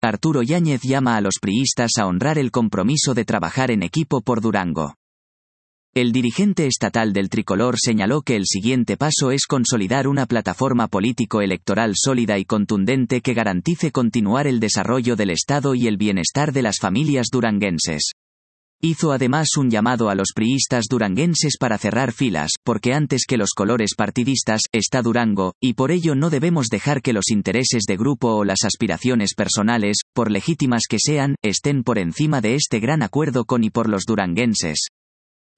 Arturo Yáñez llama a los priistas a honrar el compromiso de trabajar en equipo por Durango. El dirigente estatal del tricolor señaló que el siguiente paso es consolidar una plataforma político-electoral sólida y contundente que garantice continuar el desarrollo del Estado y el bienestar de las familias duranguenses. Hizo además un llamado a los priistas duranguenses para cerrar filas, porque antes que los colores partidistas, está Durango, y por ello no debemos dejar que los intereses de grupo o las aspiraciones personales, por legítimas que sean, estén por encima de este gran acuerdo con y por los duranguenses.